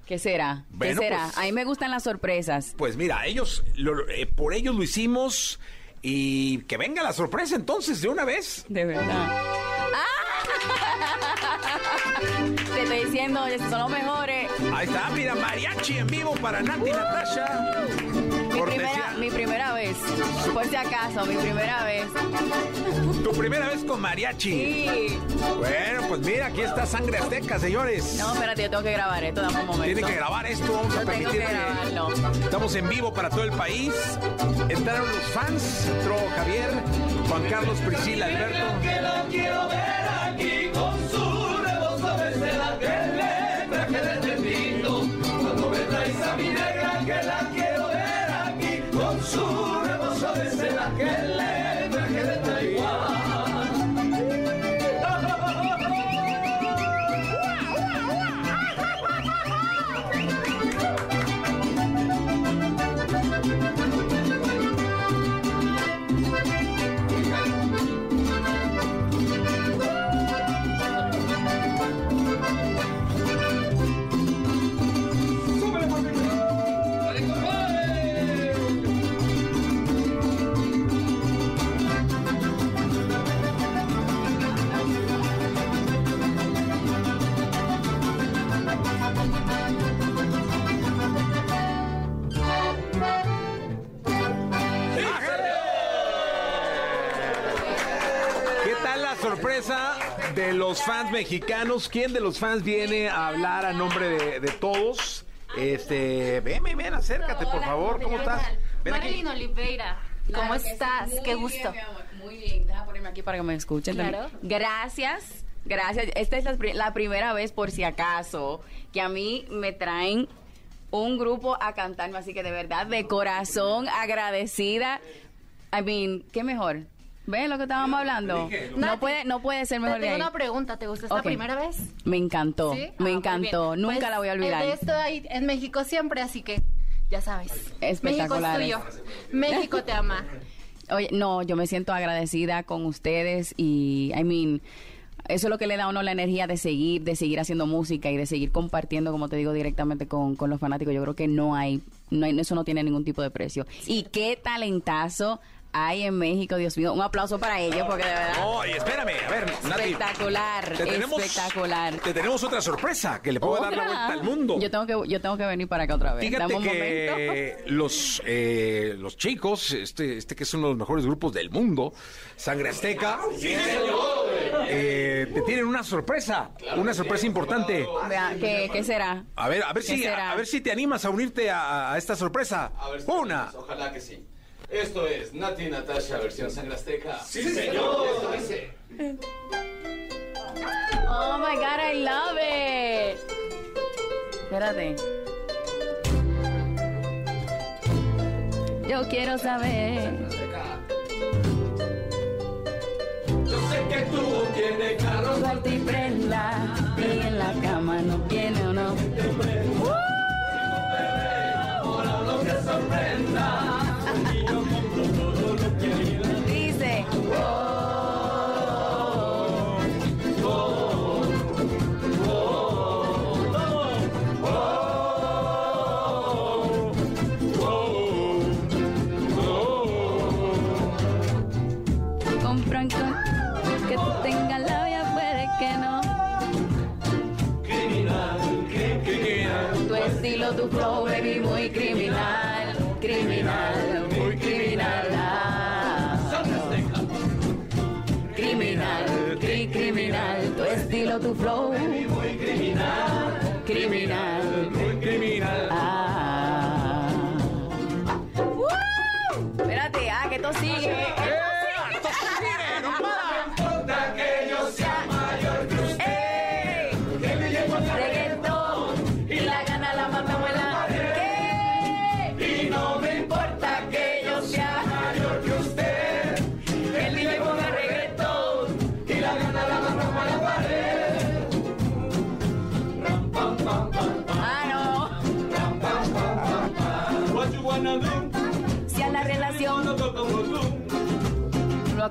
¿Qué será? ¿Qué Bueno, será? pues- A mí me gustan las sorpresas. Pues mira, ellos, lo- eh, por ellos lo hicimos y que venga la sorpresa entonces de una vez. De verdad. Te estoy diciendo, son los mejores. Ahí está, mira, mariachi en vivo para Nati y Natasha. Mi Cortesía- primera, mi primera vez. Por si acaso, mi primera vez. Tu primera vez con mariachi. Sí. Bueno, pues mira, aquí está Sangre Azteca, señores. No, espérate, yo tengo que grabar esto, dame un momento. Tienen que grabar esto, vamos a Yo tengo permitir que grabarlo. Estamos en vivo para todo el país. Entraron los fans, entró Javier, Juan Carlos, Priscila, Alberto. Que la quiero ver aquí sorpresa de los fans mexicanos? ¿Quién de los fans viene a hablar a nombre de, de todos? Este, ven, ven, acércate, por favor. ¿Cómo estás? Ven aquí. Marilyn Oliveira, ¿cómo estás? Qué gusto. Muy bien, déjame ponerme aquí para que me escuchen. Claro. también. Gracias, gracias. Esta es la, pri- la primera vez, por si acaso, que a mí me traen un grupo a cantarme, así que de verdad, de corazón, agradecida. I mean, ¿qué mejor? ¿Ven lo que estábamos hablando? No puede, no puede ser mejor Te de tengo ahí. una pregunta, ¿te gustó esta Ok. primera vez? Me encantó, ¿Sí? me Ah, muy encantó. bien. Nunca Pues, la voy a olvidar. eh, Estoy en México siempre, así que ya sabes. Espectaculares. México es tuyo. México te ama. Oye, no, yo me siento agradecida con ustedes y, I mean, eso es lo que le da a uno la energía de seguir, de seguir haciendo música y de seguir compartiendo, como te digo, directamente con, con los fanáticos. Yo creo que no hay, no hay, eso no tiene ningún tipo de precio. Y qué talentazo hay en México, Dios mío. Un aplauso para ellos, porque de verdad. Oye, espérame, a ver, Nati. Espectacular, Te tenemos, espectacular. Te tenemos otra sorpresa que le puedo dar la Otra. vuelta al mundo. Yo tengo que, yo tengo que venir para acá otra vez. Fíjate Dame un que los, eh, los chicos, este, este que es uno de los mejores grupos del mundo, Sangre Azteca, eh, te tienen una sorpresa, una sorpresa importante. Vea, ¿qué, ¿Qué será? A ver, a ver ¿Qué si, será? a, ver si te animas a unirte a, a esta sorpresa. A ver si Una. Ojalá que sí. Esto es Nati Natasha versión Sangre Azteca. Sí, señor. Esto dice. Oh my god, I love it. Espérate. Yo quiero saber. Yo sé que tú tienes carro y prenda.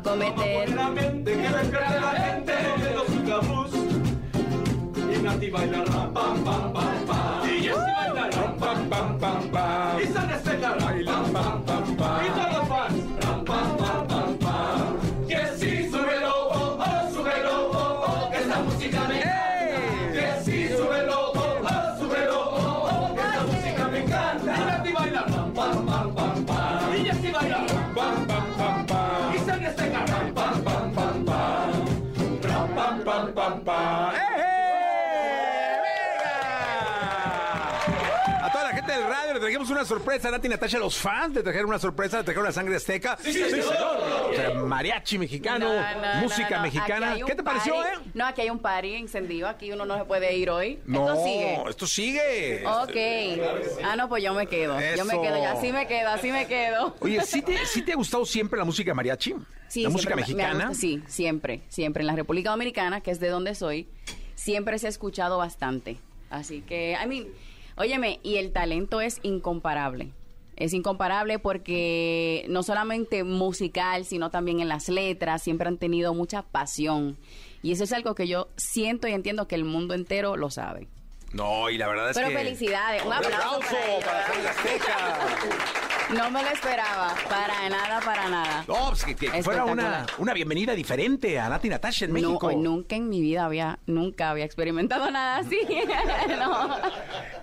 Lo acometer. Y Nati baila ram, pam, pam, pam, pam. Y Jessy baila ram, pam, pam, pam, pam. Y Sandra Estela baila pam, pam, pam. Y todos los fans pam, pam, una sorpresa Nati y Natasha, los fans le trajeron una sorpresa, le trajeron la sangre azteca. Sí, señor. O sea, mariachi mexicano, No, no, música no, no. mexicana. Aquí hay un ¿Qué te pareció, eh? No, aquí hay un party encendido. Aquí uno no se puede ir hoy. No, Esto sigue. esto sigue. Ok. Ah, no, pues yo me quedo. Yo me quedo, ya así me quedo, así me quedo. Oye, ¿sí te, ¿sí te ha gustado siempre la música mariachi? Sí, la música me mexicana. sí, siempre, siempre. En la República Dominicana, que es de donde soy, siempre se ha escuchado bastante. Así que, I mean, óyeme, y el talento es incomparable. Es incomparable porque no solamente musical, sino también en las letras, siempre han tenido mucha pasión. Y eso es algo que yo siento y entiendo que el mundo entero lo sabe. No, y la verdad es Pero que... felicidades, un aplauso para para Azteca. No me lo esperaba, para nada, para nada. No, pues que, que fuera una, una bienvenida diferente a Nati y Natasha en México. No, nunca en mi vida había, nunca había experimentado nada así. No.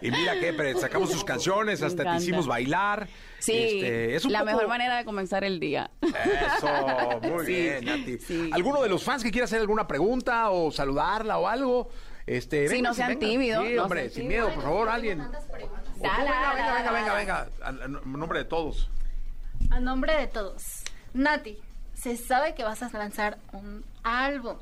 Y mira que sacamos sus canciones, Me hasta te hicimos bailar. Sí, Este, es un la poco- mejor manera de comenzar el día. Eso, muy Sí, bien, Nati. sí. ¿Alguno de los fans que quiera hacer alguna pregunta o saludarla o algo? Este, Sí, venga, no sean venga. tímidos, Sí, no hombre, sean sin tímidos. miedo, por favor, alguien. Venga, venga, venga, venga, venga. A nombre de todos. A nombre de todos. Nati, se sabe que vas a lanzar un álbum,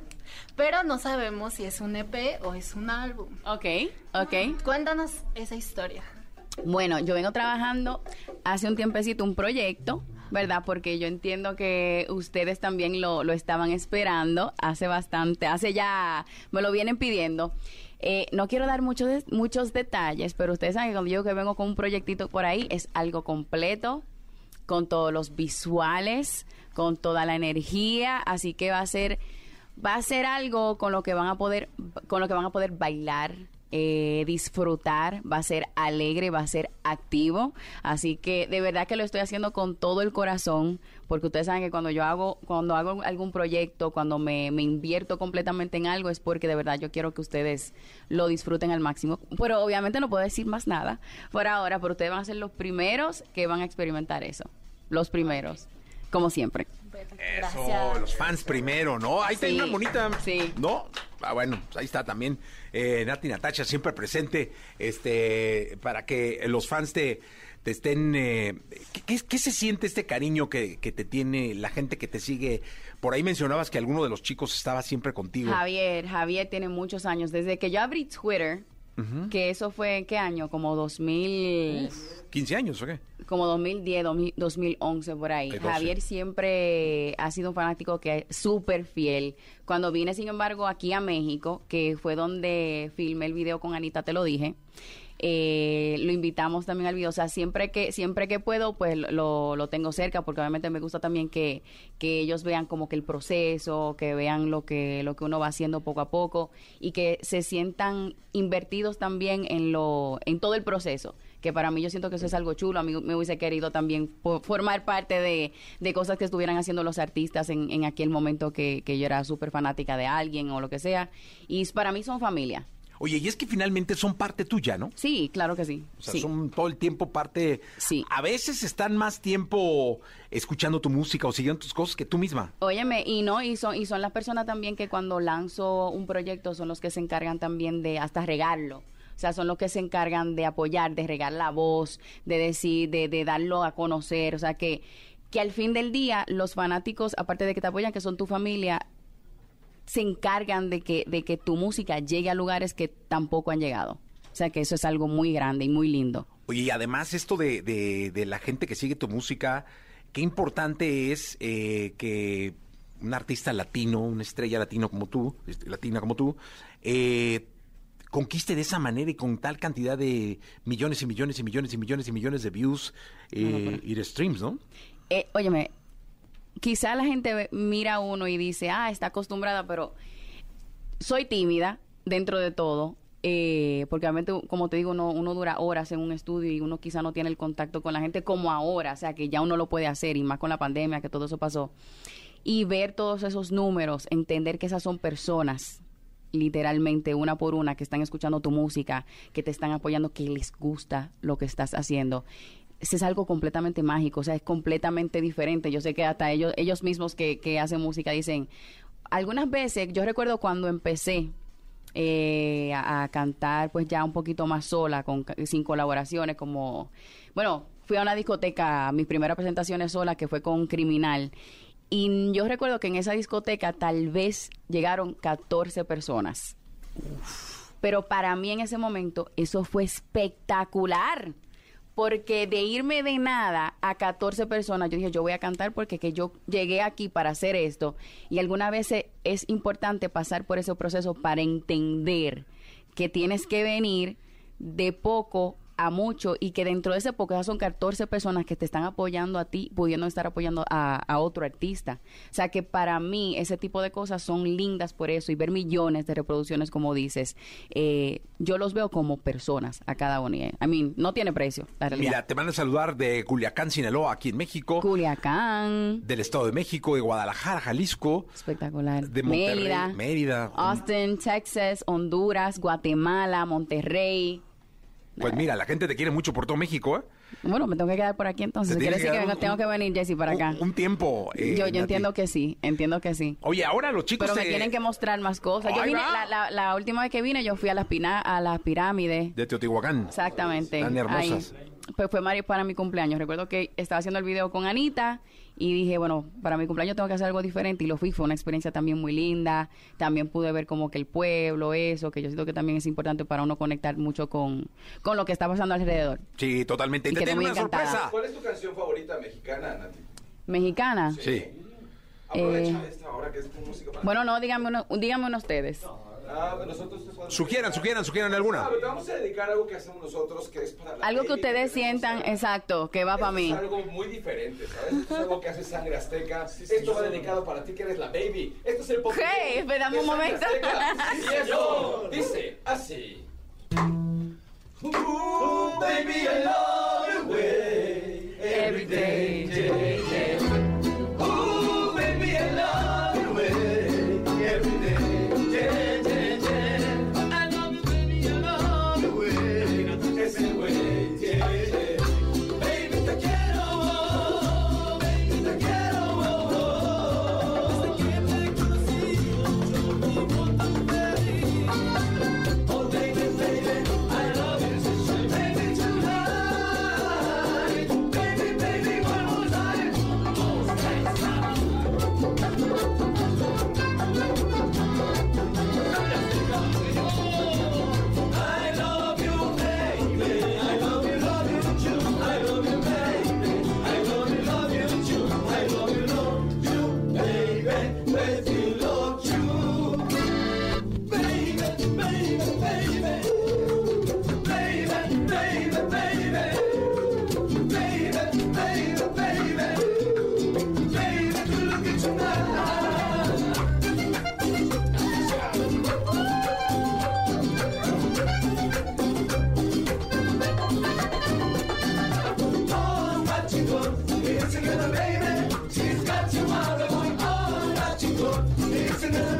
pero no sabemos si es un EP o es un álbum. Ok, ok. Cuéntanos esa historia. Bueno, yo vengo trabajando hace un tiempecito un proyecto, ¿verdad? Porque yo entiendo que ustedes también lo, lo estaban esperando hace bastante, hace ya, me lo vienen pidiendo. Eh, no quiero dar muchos, muchos detalles, pero ustedes saben que cuando yo que vengo con un proyectito por ahí es algo completo, con todos los visuales, con toda la energía, así que va a ser va a ser algo con lo que van a poder con lo que van a poder bailar eh, disfrutar, va a ser alegre, va a ser activo, así que de verdad que lo estoy haciendo con todo el corazón, porque ustedes saben que cuando yo hago, cuando hago algún proyecto, cuando me, me invierto completamente en algo, es porque de verdad yo quiero que ustedes lo disfruten al máximo, pero obviamente no puedo decir más nada por ahora, pero ustedes van a ser los primeros que van a experimentar eso, los primeros, como siempre. Eso, los fans primero, ¿no? Ahí Sí, está una bonita. sí. ¿No? Ah, bueno, pues ahí está también eh, Nati Natacha siempre presente este para que los fans te, te estén... eh, ¿qué, qué, qué se siente este cariño que, que te tiene la gente que te sigue? Por ahí mencionabas que alguno de los chicos estaba siempre contigo. Javier, Javier tiene muchos años. Desde que yo abrí Twitter, que eso fue en qué año, como 2000, 15 años, ¿o qué? como 2010, 2000, 2011 por ahí. Hay 12. Javier siempre ha sido un fanático que es súper fiel. Cuando vine, sin embargo, aquí a México, que fue donde filmé el video con Anita, te lo dije. Eh, lo invitamos también al video, o sea, siempre que siempre que puedo, pues lo, lo tengo cerca, porque obviamente me gusta también que, que ellos vean como que el proceso, que vean lo que lo que uno va haciendo poco a poco y que se sientan invertidos también en lo en todo el proceso que para mí yo siento que eso es algo chulo. A mí me hubiese querido también formar parte de, de cosas que estuvieran haciendo los artistas en, en aquel momento que, que yo era súper fanática de alguien o lo que sea. Y para mí son familia. Oye, y es que finalmente son parte tuya, ¿no? Sí, claro que sí. O sea, sí. son todo el tiempo parte. Sí. A veces están más tiempo escuchando tu música o siguiendo tus cosas que tú misma. Óyeme, y no, y son, y son las personas también que cuando lanzo un proyecto son los que se encargan también de hasta regarlo. O sea, son los que se encargan de apoyar, de regar la voz, de decir, de, de darlo a conocer. O sea, que, que al fin del día, los fanáticos, aparte de que te apoyan, que son tu familia, se encargan de que, de que tu música llegue a lugares que tampoco han llegado. O sea, que eso es algo muy grande y muy lindo. Oye, y además esto de, de- de la gente que sigue tu música, qué importante es eh, que un artista latino, una estrella latino como tú, este, latina como tú, eh, conquiste de esa manera y con tal cantidad de millones y millones y millones y millones y millones de views eh, No, no, pero- y de streams, ¿no? Eh, óyeme, quizá la gente mira a uno y dice, ah, está acostumbrada, pero soy tímida dentro de todo. eh, porque obviamente, como te digo, uno, uno dura horas en un estudio y uno quizá no tiene el contacto con la gente como ahora, o sea, que ya uno lo puede hacer y más con la pandemia, que todo eso pasó. Y ver todos esos números, entender que esas son personas, literalmente una por una, que están escuchando tu música, que te están apoyando, que les gusta lo que estás haciendo. Es algo completamente mágico, o sea, es completamente diferente. Yo sé que hasta ellos, ellos mismos que, que hacen música dicen, algunas veces, yo recuerdo cuando empecé eh, a, a cantar pues ya un poquito más sola, con, sin colaboraciones, como, bueno, fui a una discoteca, mis primeras presentaciones sola, que fue con Criminal, y yo recuerdo que en esa discoteca tal vez llegaron 14 personas. Pero para mí en ese momento eso fue espectacular. Porque de irme de nada a 14 personas, yo dije, yo voy a cantar porque que yo llegué aquí para hacer esto. Y algunas veces es importante pasar por ese proceso para entender que tienes que venir de poco a mucho y que dentro de ese ya son 14 personas que te están apoyando a ti, pudiendo estar apoyando a, a otro artista. O sea que para mí ese tipo de cosas son lindas por eso y ver millones de reproducciones como dices, eh, yo los veo como personas a cada uno. I mean, no tiene precio, la realidad. Mira, te van a saludar de Culiacán, Sinaloa, aquí en México. Culiacán. Del Estado de México, de Guadalajara, Jalisco. Espectacular. De Monterrey, Mérida. Mérida. Austin, Texas, Honduras, Guatemala, Monterrey. Pues mira, la gente te quiere mucho por todo México, ¿eh? Bueno, me tengo que quedar por aquí entonces. Quiere que decir que un- tengo que venir, Jessy, para acá. Un tiempo. eh, yo yo Nati. entiendo que sí, entiendo que sí. Oye, ahora los chicos Pero me te- tienen que mostrar más cosas. Yo vine, la, la- la última vez que vine, yo fui a las, pina, a las pirámides. de Teotihuacán. Exactamente. Están hermosas. Ahí. Pues fue Mari para mi cumpleaños. Recuerdo que estaba haciendo el video con Anita y dije, bueno, para mi cumpleaños tengo que hacer algo diferente y lo fui. Fue una experiencia también muy linda. También pude ver como que el pueblo, eso, que yo siento que también es importante para uno conectar mucho con, con lo que está pasando alrededor. Sí, totalmente. Y Y te tengo una encantada. sorpresa. ¿Cuál es tu canción favorita mexicana, Nati? Mexicana. Sí. Aprovecha Eh, esta hora que es tu música para... Bueno, no, díganme uno, díganme uno ustedes. Ah, nosotros Sugieran, sugieran, sugieran alguna. Ah, te vamos a dedicar a algo que hacemos nosotros que es para la Algo que ustedes sientan, a- exacto, que va para Esto mí. Es algo muy diferente, ¿sabes? Esto es algo que hace sangre azteca. Esto va dedicado para ti que eres la baby. Esto es el pop. Hey, espérame un momento. Y eso dice así. Ooh, baby, I love your way every day, Lord, it's enough.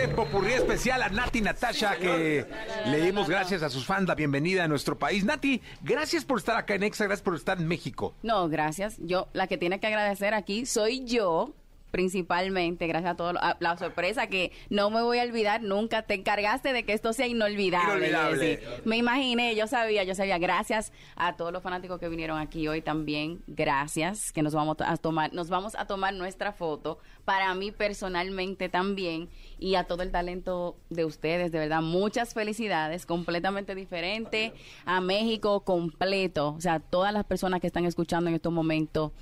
Este especial a Nati Natasha que le dimos gracias a sus fans la bienvenida a nuestro país. Nati, gracias por estar acá en Exa, gracias por estar en México. No, gracias. Yo, la que tiene que agradecer aquí soy yo, principalmente, gracias a todo lo- a la sorpresa que no me voy a olvidar nunca. Te encargaste de que esto sea inolvidable. Inolvidable. Me imaginé, yo sabía, yo sabía. Gracias a todos los fanáticos que vinieron aquí hoy también. Gracias, que nos vamos a tomar, nos vamos a tomar nuestra foto. Para mí personalmente también y a todo el talento de ustedes, de verdad, muchas felicidades, completamente diferente a México completo. O sea, todas las personas que están escuchando en estos momentos.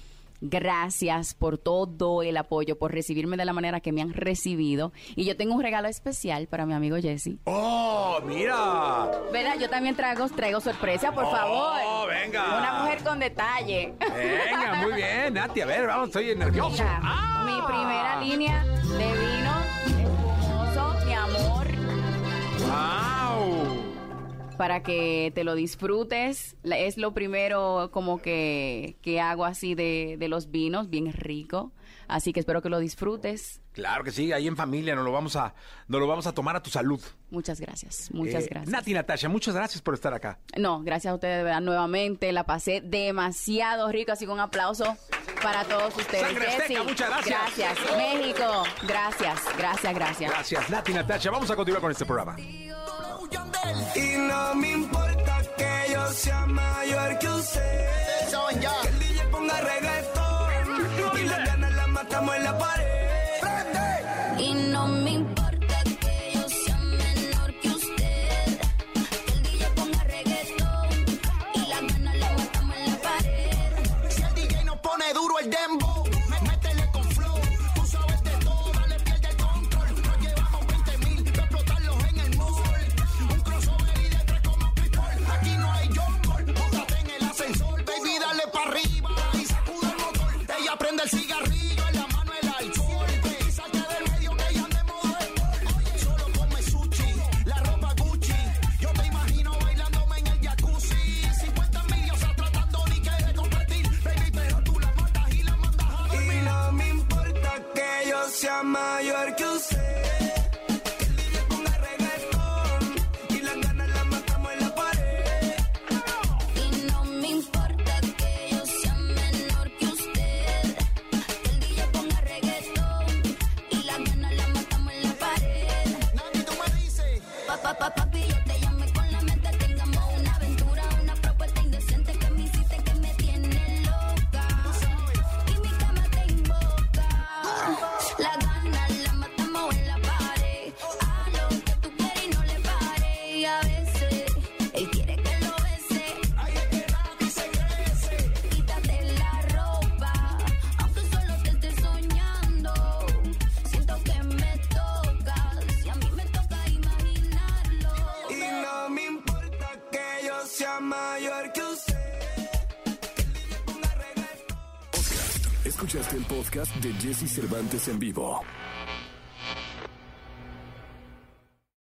Gracias por todo el apoyo, por recibirme de la manera que me han recibido. Y yo tengo un regalo especial para mi amigo Jesse. ¡Oh, mira! ¿Verdad? Yo también traigo, traigo sorpresa, por Oh, favor. venga. Una mujer con detalle. Venga, muy bien, Nati. A ver, vamos, estoy nervioso. Mira, mi primera línea de vino espumoso, mi amor, ¡Wow! Para que te lo disfrutes. Es lo primero como que, que hago así de, de los vinos, bien rico. Así que espero que lo disfrutes. Claro que sí, ahí en familia nos lo vamos a, nos lo vamos a tomar a tu salud. Muchas gracias, muchas Eh, gracias. Nati Natasha, muchas gracias por estar acá. No, gracias a ustedes de verdad nuevamente. La pasé demasiado rico, así que un aplauso para todos ustedes. Sangre Azteca, Jessy, muchas gracias. Gracias. México, gracias, gracias, gracias. Gracias, Nati Natasha. Vamos a continuar con este programa. Y no me importa que yo sea mayor que usted. Que el DJ ponga reggaetón. Y las ganas las matamos en la pared. Y no me importa que yo sea de Jesse Cervantes en vivo.